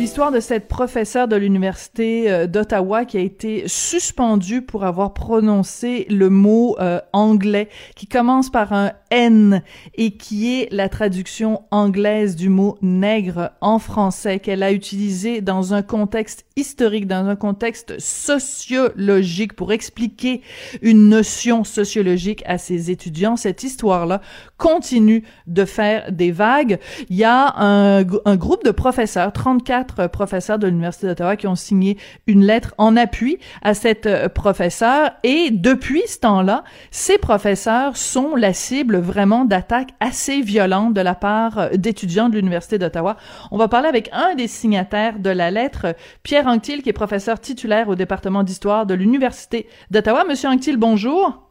L'histoire de cette professeure de l'université euh, d'Ottawa qui a été suspendue pour avoir prononcé le mot euh, anglais qui commence par un N et qui est la traduction anglaise du mot nègre en français qu'elle a utilisé dans un contexte historique, dans un contexte sociologique pour expliquer une notion sociologique à ses étudiants. Cette histoire-là continue de faire des vagues. Il y a un, groupe de professeurs, 34 professeurs de l'Université d'Ottawa qui ont signé une lettre en appui à cette euh, professeure et depuis ce temps-là, ces professeurs sont la cible vraiment d'attaques assez violentes de la part euh, d'étudiants de l'Université d'Ottawa. On va parler avec un des signataires de la lettre, Pierre Anctil, qui est professeur titulaire au département d'histoire de l'Université d'Ottawa. Monsieur Anctil, bonjour.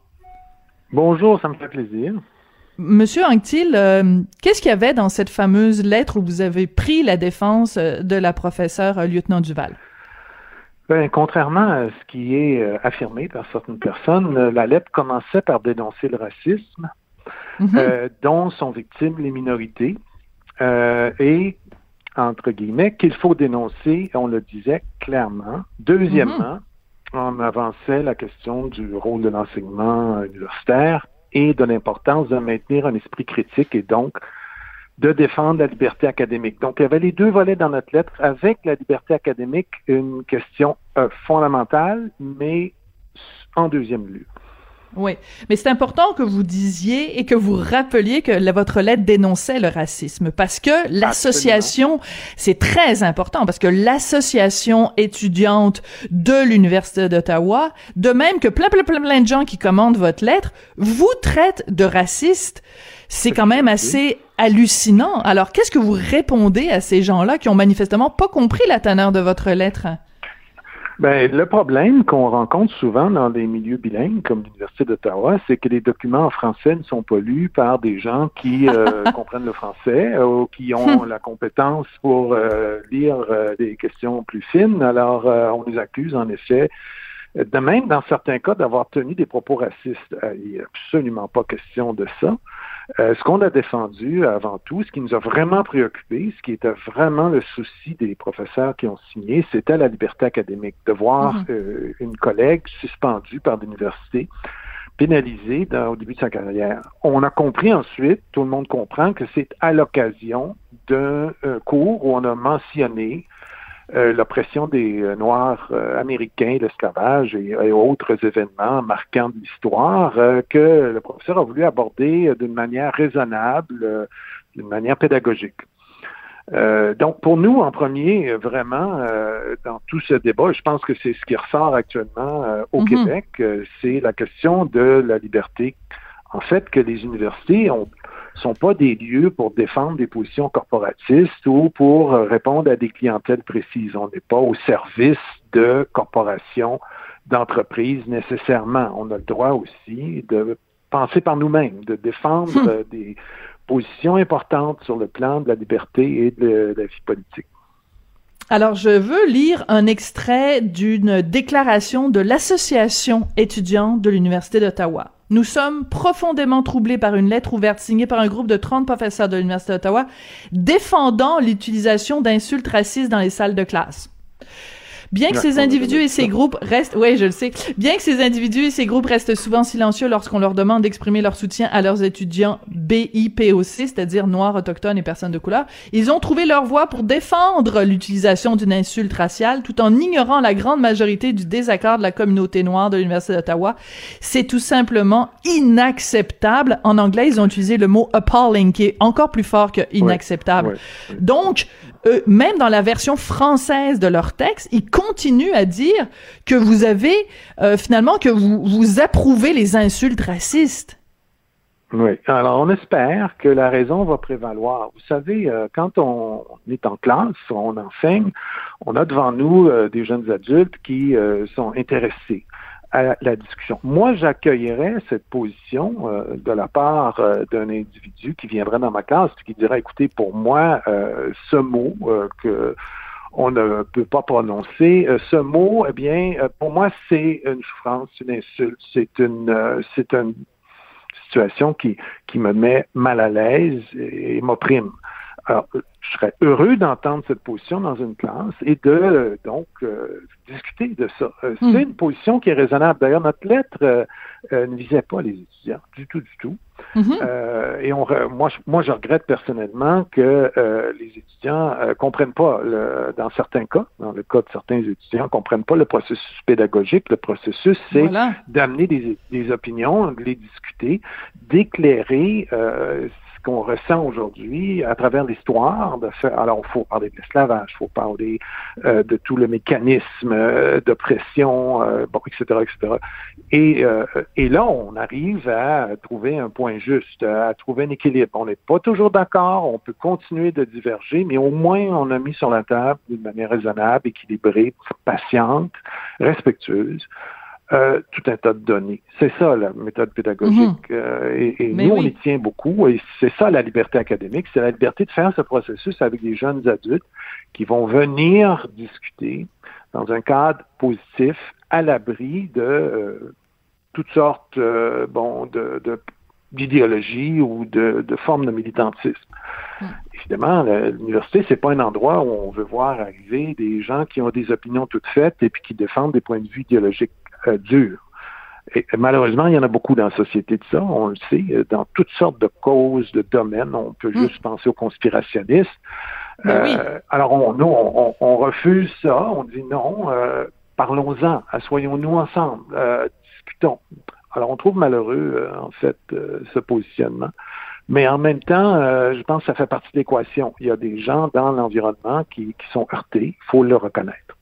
Bonjour, ça me fait plaisir. Monsieur Anctil, euh, qu'est-ce qu'il y avait dans cette fameuse lettre où vous avez pris la défense euh, de la professeure euh, lieutenant Duval? Ben, contrairement à ce qui est affirmé par certaines personnes, la lettre commençait par dénoncer le racisme, mhm. dont sont victimes les minorités, et, entre guillemets, qu'il faut dénoncer, on le disait clairement. Deuxièmement, mhm. on avançait la question du rôle de l'enseignement universitaire et de l'importance de maintenir un esprit critique et donc de défendre la liberté académique. Donc, il y avait les deux volets dans notre lettre. Avec la liberté académique, une question euh, fondamentale, mais en deuxième lieu. Oui, mais c'est important que vous disiez et que vous rappeliez que votre lettre dénonçait le racisme parce que l'association, c'est très important parce que l'association étudiante de l'Université d'Ottawa, de même que plein, plein, plein, plein de gens qui commandent votre lettre, vous traitent de raciste. C'est quand même assez hallucinant. Alors, qu'est-ce que vous répondez à ces gens-là qui ont manifestement pas compris la teneur de votre lettre? Ben, le problème qu'on rencontre souvent dans des milieux bilingues comme l'Université d'Ottawa, c'est que les documents en français ne sont pas lus par des gens qui euh, comprennent le français ou qui ont la compétence pour euh, lire euh, des questions plus fines. Alors, on les accuse en effet de même, dans certains cas, d'avoir tenu des propos racistes. Il n'y a absolument pas question de ça. Euh, ce qu'on a défendu avant tout, ce qui nous a vraiment préoccupé, ce qui était vraiment le souci des professeurs qui ont signé, c'était la liberté académique, de voir mhm. euh, une collègue suspendue par l'université pénalisée au début de sa carrière. On a compris ensuite, tout le monde comprend que c'est à l'occasion d'un euh, cours où on a mentionné euh, l'oppression des euh, Noirs euh, américains, l'esclavage et, autres événements marquants de l'histoire que le professeur a voulu aborder d'une manière raisonnable, d'une manière pédagogique. donc, pour nous, en premier, vraiment, dans tout ce débat, je pense que c'est ce qui ressort actuellement au mm-hmm. Québec, c'est la question de la liberté. En fait, que les universités ont sont pas des lieux pour défendre des positions corporatistes ou pour répondre à des clientèles précises. On n'est pas au service de corporations, d'entreprises nécessairement. On a le droit aussi de penser par nous-mêmes, de défendre hmm. des positions importantes sur le plan de la liberté et de la vie politique. Alors, je veux lire un extrait d'une déclaration de l'Association étudiante de l'Université d'Ottawa. Nous sommes profondément troublés par une lettre ouverte signée par un groupe de 30 professeurs de l'Université d'Ottawa défendant l'utilisation d'insultes racistes dans les salles de classe. Bien que ces individus et ces groupes restent, ouais, je le sais, bien que ces individus et ces groupes restent souvent silencieux lorsqu'on leur demande d'exprimer leur soutien à leurs étudiants BIPOC, c'est-à-dire noirs, autochtones et personnes de couleur, ils ont trouvé leur voie pour défendre l'utilisation d'une insulte raciale tout en ignorant la grande majorité du désaccord de la communauté noire de l'Université d'Ottawa. C'est tout simplement inacceptable. En anglais, ils ont utilisé le mot appalling, qui est encore plus fort que inacceptable. Donc, eux, même dans la version française de leur texte, ils continuent à dire que vous avez euh, finalement que vous, vous approuvez les insultes racistes. Oui. Alors, on espère que la raison va prévaloir. Vous savez, euh, quand on est en classe, on enseigne, on a devant nous euh, des jeunes adultes qui sont intéressés à la discussion. Moi, j'accueillerais cette position euh, de la part euh, d'un individu qui viendrait dans ma classe et qui dirait, écoutez, pour moi, euh, ce mot que on ne peut pas prononcer, ce mot, eh bien, pour moi, c'est une souffrance, une insulte, c'est une, c'est une situation qui, qui me met mal à l'aise et m'opprime. Alors, je serais heureux d'entendre cette position dans une classe et de euh, donc euh, discuter de ça. Euh, c'est hmm. une position qui est raisonnable. D'ailleurs, notre lettre ne visait pas les étudiants du tout, du tout. Mm-hmm. et on, moi, je, moi, je regrette personnellement que les étudiants comprennent pas, le, dans certains cas, dans le cas de certains étudiants, comprennent pas le processus pédagogique. Le processus, c'est d'amener des, des, opinions, de les discuter, d'éclairer qu'on ressent aujourd'hui à travers l'histoire. Alors, il faut parler de l'esclavage, il faut parler euh, de tout le mécanisme euh, d'oppression, euh, etc., etc. Et, et là, on arrive à trouver un point juste, à trouver un équilibre. On n'est pas toujours d'accord, on peut continuer de diverger, mais au moins on a mis sur la table d'une manière raisonnable, équilibrée, patiente, respectueuse, euh, tout un tas de données. C'est ça la méthode pédagogique. Mhm. Euh, et, nous, on y tient beaucoup. Et c'est ça la liberté académique, c'est la liberté de faire ce processus avec des jeunes adultes qui vont venir discuter dans un cadre positif, à l'abri de euh, toutes sortes bon, de, d'idéologie ou de, de formes de militantisme. Évidemment, l'université, c'est pas un endroit où on veut voir arriver des gens qui ont des opinions toutes faites et puis qui défendent des points de vue idéologiques euh, dur. Et malheureusement, il y en a beaucoup dans la société de ça, on le sait, euh, dans toutes sortes de causes, de domaines. On peut hmm. juste penser aux conspirationnistes. Ben euh, alors, on, nous, on, refuse ça, on dit non, parlons-en, assoyons-nous ensemble, discutons. Alors, on trouve malheureux, en fait, ce positionnement. Mais en même temps, je pense que ça fait partie de l'équation. Il y a des gens dans l'environnement qui, qui sont heurtés, il faut le reconnaître.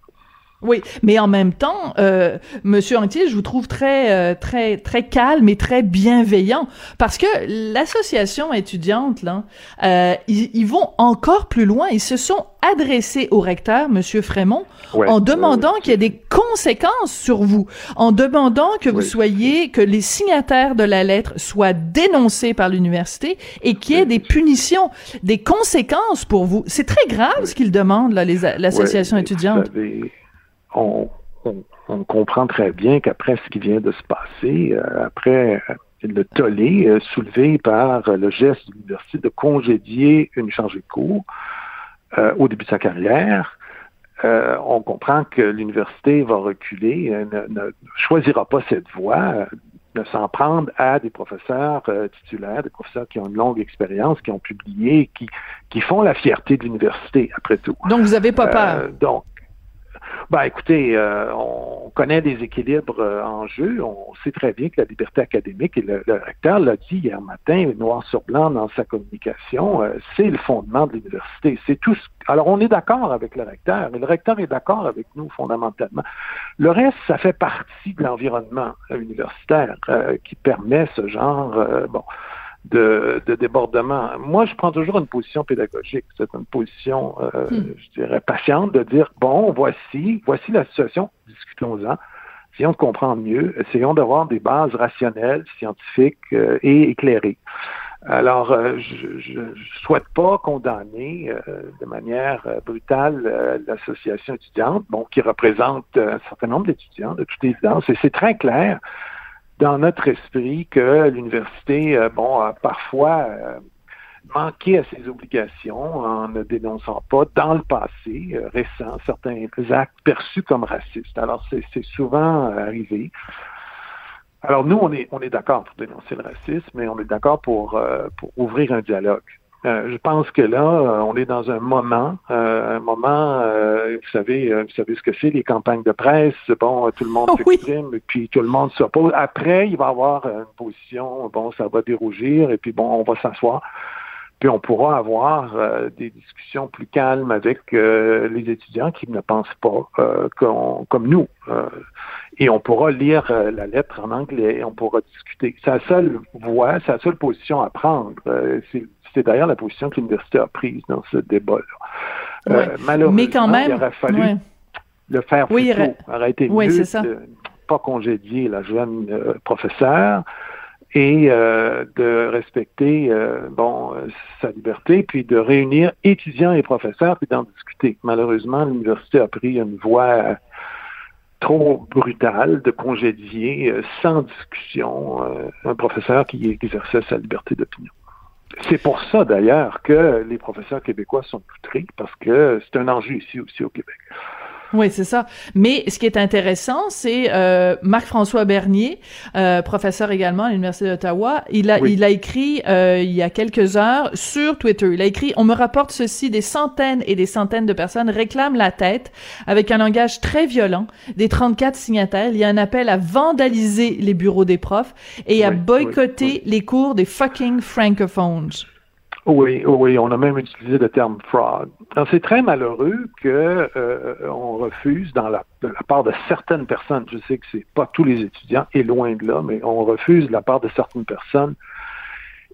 Oui, mais en même temps, euh, Monsieur Antier, je vous trouve très, euh, très, très calme et très bienveillant parce que l'association étudiante, là, euh, ils, vont encore plus loin. Ils se sont adressés au recteur, Monsieur Frémont, en demandant qu'il y ait des conséquences sur vous, en demandant que vous soyez, que les signataires de la lettre soient dénoncés par l'université et qu'il y ait des punitions, des conséquences pour vous. C'est très grave ce qu'ils demandent, là, l'association étudiante on, comprend très bien qu'après ce qui vient de se passer, euh, après euh, le tollé euh, soulevé par le geste de l'université de congédier une chargée de cours au début de sa carrière, on comprend que l'université va reculer, ne, choisira pas cette voie, ne s'en prendre à des professeurs titulaires, des professeurs qui ont une longue expérience, qui ont publié, qui, qui font la fierté de l'université, après tout. Donc, vous n'avez pas peur? donc, ben, écoutez, euh, on connaît des équilibres euh, en jeu. On sait très bien que la liberté académique, et le, recteur l'a dit hier matin, noir sur blanc dans sa communication, euh, c'est le fondement de l'université. C'est tout. Alors, on est d'accord avec le recteur, et le recteur est d'accord avec nous fondamentalement. Le reste, ça fait partie de l'environnement universitaire qui permet ce genre, bon, de, débordement. Moi, je prends toujours une position pédagogique. C'est une position, euh, hmm. je dirais, patiente de dire, bon, voici, voici la situation, discutons-en. Essayons de comprendre mieux, essayons d'avoir des bases rationnelles, scientifiques euh, et éclairées. Alors, euh, je ne souhaite pas condamner de manière brutale l'association étudiante, bon, qui représente un certain nombre d'étudiants, de toute évidence, et c'est très clair dans notre esprit que l'université, euh, bon, a parfois euh, manqué à ses obligations en ne dénonçant pas dans le passé euh, récent certains actes perçus comme racistes. Alors c'est souvent arrivé. Alors nous, on est, on est d'accord pour dénoncer le racisme, mais on est d'accord pour, pour ouvrir un dialogue. Euh, je pense que là, euh, on est dans un moment, euh, un moment, vous savez, vous savez ce que c'est, les campagnes de presse, bon, tout le monde s'exprime, et puis tout le monde s'oppose. Après, il va y avoir une position, bon, ça va dérougir, et puis bon, on va s'asseoir. puis on pourra avoir des discussions plus calmes avec les étudiants qui ne pensent pas comme nous. et on pourra lire la lettre en anglais et on pourra discuter. C'est la seule voie, c'est la seule position à prendre. c'est d'ailleurs la position que l'université a prise dans ce débat-là. malheureusement, Mais quand même, il aurait fallu le faire plus oui, tôt. Arrêter oui, mieux de pas congédier la jeune euh, professeure et euh, de respecter euh, bon sa liberté, puis de réunir étudiants et professeurs, puis d'en discuter. Malheureusement, l'université a pris une voie trop brutale de congédier sans discussion un professeur qui exerçait sa liberté d'opinion. C'est pour ça d'ailleurs que les professeurs québécois sont outrés, parce que c'est un enjeu ici aussi au Québec. Oui, c'est ça. Mais ce qui est intéressant, c'est euh, Marc-François Bernier, euh, professeur également à l'Université d'Ottawa. Il a, il a écrit euh, il y a quelques heures sur Twitter. Il a écrit On me rapporte ceci des centaines et des centaines de personnes réclament la tête avec un langage très violent des 34 signataires. Il y a un appel à vandaliser les bureaux des profs et à boycotter les cours des fucking francophones. Oui, oui, on a même utilisé le terme fraud. C'est très malheureux que euh, refuse dans la, de la part de certaines personnes, je sais que c'est pas tous les étudiants et loin de là, mais on refuse de la part de certaines personnes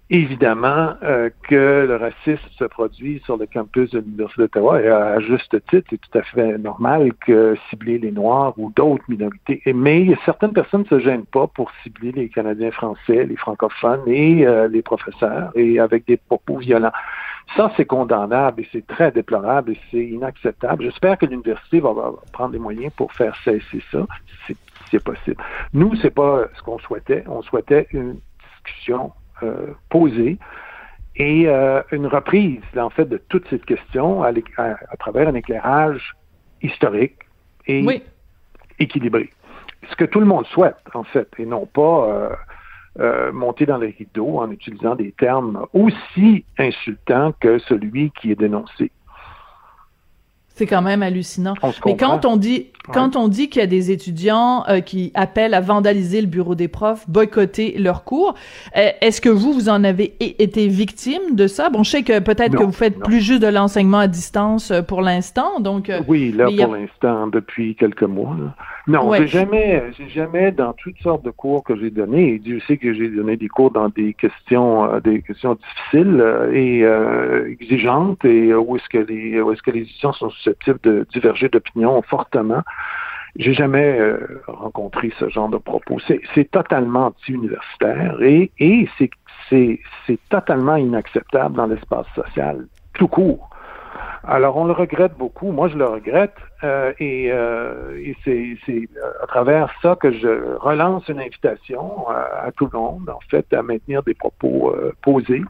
évidemment euh, que le racisme se produit sur le campus de l'Université d'Ottawa et à, juste titre, c'est tout à fait normal que cibler les Noirs ou d'autres minorités. mais certaines personnes ne se gênent pas pour cibler les Canadiens français, les francophones et euh, les professeurs et avec des propos violents. Ça, c'est condamnable et c'est très déplorable et c'est inacceptable. J'espère que l'université va, prendre des moyens pour faire cesser ça, si c'est possible. Nous, c'est pas ce qu'on souhaitait. On souhaitait une discussion posée et euh, une reprise, en fait, de toute cette question à, travers un éclairage historique et équilibré. Ce que tout le monde souhaite, en fait, et non pas euh, monter dans les rideaux en utilisant des termes aussi insultants que celui qui est dénoncé. C'est quand même hallucinant. Mais quand on dit quand on dit qu'il y a des étudiants euh, qui appellent à vandaliser le bureau des profs, boycotter leurs cours, euh, est-ce que vous vous en avez été victime de ça? Bon, je sais que peut-être que vous faites plus juste de l'enseignement à distance euh, pour l'instant, donc oui, là pour l'instant depuis quelques mois. Non, j'ai jamais, j'ai jamais dans toutes sortes de cours que j'ai donnés. Et Dieu sait que j'ai donné des cours dans des questions, des questions difficiles et exigeantes, et où est-ce que les, où est-ce que les étudiants sont susceptibles de diverger d'opinion fortement. J'ai jamais euh, rencontré ce genre de propos. C'est totalement anti-universitaire et, et c'est totalement inacceptable dans l'espace social, tout court. Alors, on le regrette beaucoup. Moi, je le regrette. Euh, et, euh, et c'est à travers ça que je relance une invitation à, à, tout le monde, en fait, à maintenir des propos posés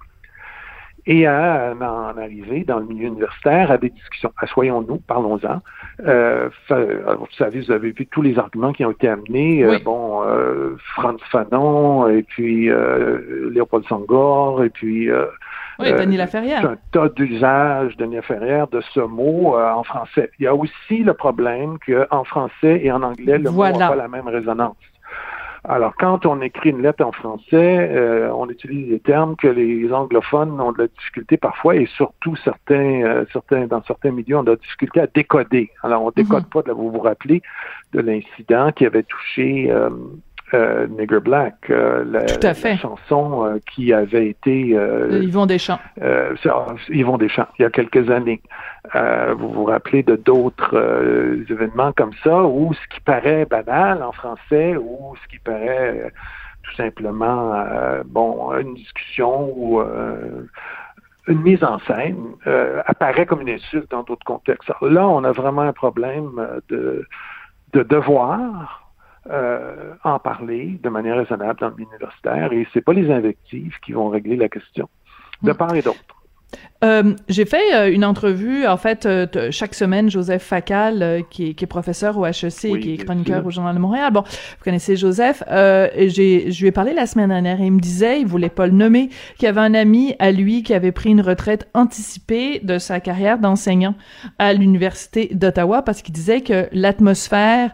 et à en arriver dans le milieu universitaire à des discussions. Assoyons-nous, parlons-en. Euh, vous savez, vous avez vu tous les arguments qui ont été amenés. Euh, bon, euh, Franz Fanon, et puis euh, Léopold Sangor, et puis... Euh, oui, Denis Laferrière. un tas d'usages, Denis Laferrière, de ce mot en français. Il y a aussi le problème qu'en français et en anglais, le mot n'a pas la même résonance. Alors, quand on écrit une lettre en français, euh, on utilise des termes que les anglophones ont de la difficulté parfois, et surtout certains, euh, certains dans certains milieux, ont de la difficulté à décoder. Alors, on décode mhm. pas, de, vous vous rappelez, de l'incident qui avait touché euh, euh, Nigger Black, euh, la, chanson euh, qui avait été... Yvon Deschamps. Yvon Deschamps, il y a quelques années. vous vous rappelez de d'autres événements comme ça, où ce qui paraît banal en français, ou ce qui paraît tout simplement, bon, une discussion ou une mise en scène apparaît comme une insulte dans d'autres contextes. là, on a vraiment un problème de, de devoir euh, en parler de manière raisonnable dans le universitaire et c'est pas les invectives qui vont régler la question, de hmm. part et d'autre. Euh, j'ai fait euh, une entrevue, en fait, euh, chaque semaine, Joseph Facal, qui, est, qui, est, professeur au HEC et qui est chroniqueur au Journal de Montréal. Bon, vous connaissez Joseph. j'ai, je lui ai parlé la semaine dernière et il me disait, il voulait pas le nommer, qu'il y avait un ami à lui qui avait pris une retraite anticipée de sa carrière d'enseignant à l'Université d'Ottawa parce qu'il disait que l'atmosphère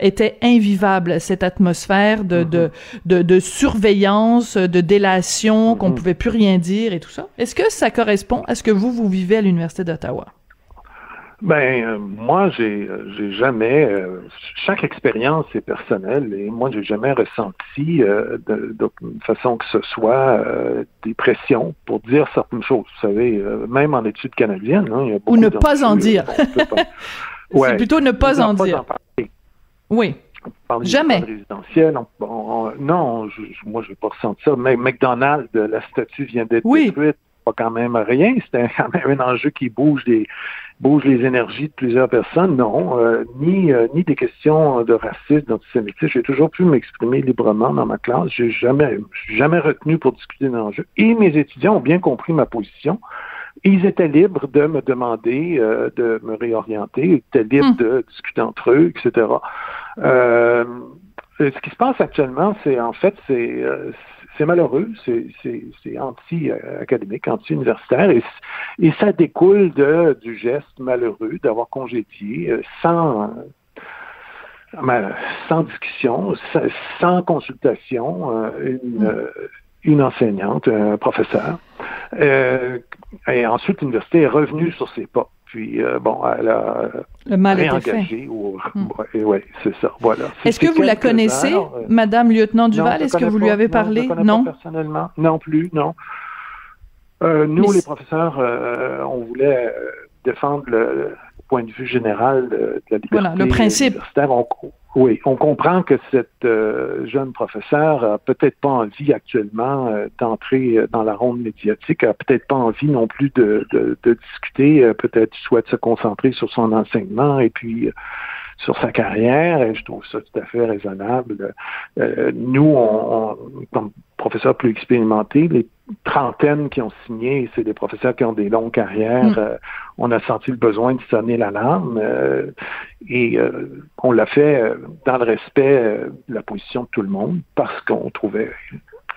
était invivable, cette atmosphère de, de, mm-hmm. de, de, surveillance, de délation, qu'on mm-hmm. pouvait plus rien dire et tout ça. Est-ce que ça correspond est ce que vous, vous vivez à l'Université d'Ottawa? Ben euh, moi j'ai euh, j'ai jamais euh, chaque expérience est personnelle et moi j'ai jamais ressenti de, façon que ce soit des pressions pour dire certaines choses. Vous savez, même en études canadiennes, hein, il y a beaucoup ou ne pas en dire. C'est plutôt ne pas en dire. oui. Jamais. Résidentiel, non, je, moi, je n'ai pas ressenti ça. Mais McDonald's, la statue vient d'être détruite pas quand même rien. C'était quand même un enjeu qui bouge les bouge les énergies de plusieurs personnes. Non, euh, ni euh, ni des questions de racisme, d'antisémitisme. J'ai toujours pu m'exprimer librement dans ma classe. J'ai jamais jamais retenu pour discuter d'enjeux. Et mes étudiants ont bien compris ma position. Ils étaient libres de me demander euh, de me réorienter, ils étaient libres hmm. de discuter entre eux, etc. ce qui se passe actuellement, c'est en fait, c'est c'est malheureux, c'est anti-académique, anti-universitaire, et, ça découle de, du geste malheureux d'avoir congédié euh, sans, euh, sans discussion, sans consultation, euh, une, une enseignante, un professeur. et ensuite, l'université est revenue sur ses pas. Puis, euh, bon, elle a le mal réengagé. Ou, hmm. Oui, c'est ça. Voilà. Est-ce que vous la connaissez, Madame Lieutenant Duval? Est-ce que vous lui avez parlé? Non, non? Pas personnellement. Non plus, non. Euh, nous, les professeurs, euh, on voulait défendre le point de vue général de, la liberté voilà, le principe. On, oui, on comprend que cette euh, jeune professeure a peut-être pas envie actuellement euh, d'entrer euh, dans la ronde médiatique, a peut-être pas envie non plus de, de, de discuter, peut-être souhaite se concentrer sur son enseignement et puis sur sa carrière, et je trouve ça tout à fait raisonnable. nous, on, comme professeurs plus expérimentés, trentaines qui ont signé, c'est des professeurs qui ont des longues carrières. Mm. Euh, on a senti le besoin de sonner l'alarme euh, et euh, on l'a fait dans le respect de la position de tout le monde parce qu'on trouvait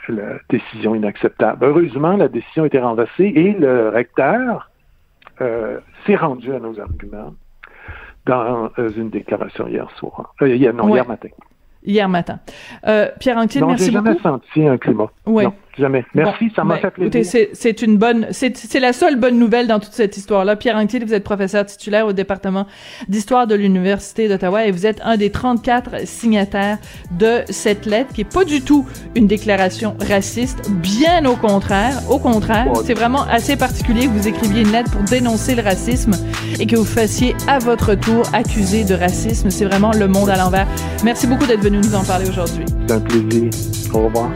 la décision inacceptable. Heureusement, la décision a été renversée et le recteur s'est rendu à nos arguments dans une déclaration hier soir, hier, non, hier matin hier matin. Euh, Pierre Anctil, merci beaucoup. J'ai jamais senti un climat. Oui. Jamais. Merci, ça m'a ben, fait plaisir. c'est une bonne, c'est la seule bonne nouvelle dans toute cette histoire-là. Pierre Anctil, vous êtes professeur titulaire au département d'histoire de l'Université d'Ottawa et vous êtes un des 34 signataires de cette lettre qui est pas du tout une déclaration raciste, bien au contraire. Au contraire, c'est vraiment assez particulier que vous écriviez une lettre pour dénoncer le racisme et que vous fassiez à votre tour accuser de racisme. C'est vraiment le monde à l'envers. Merci beaucoup d'être venu nous en parler aujourd'hui. C'est un plaisir. Au revoir.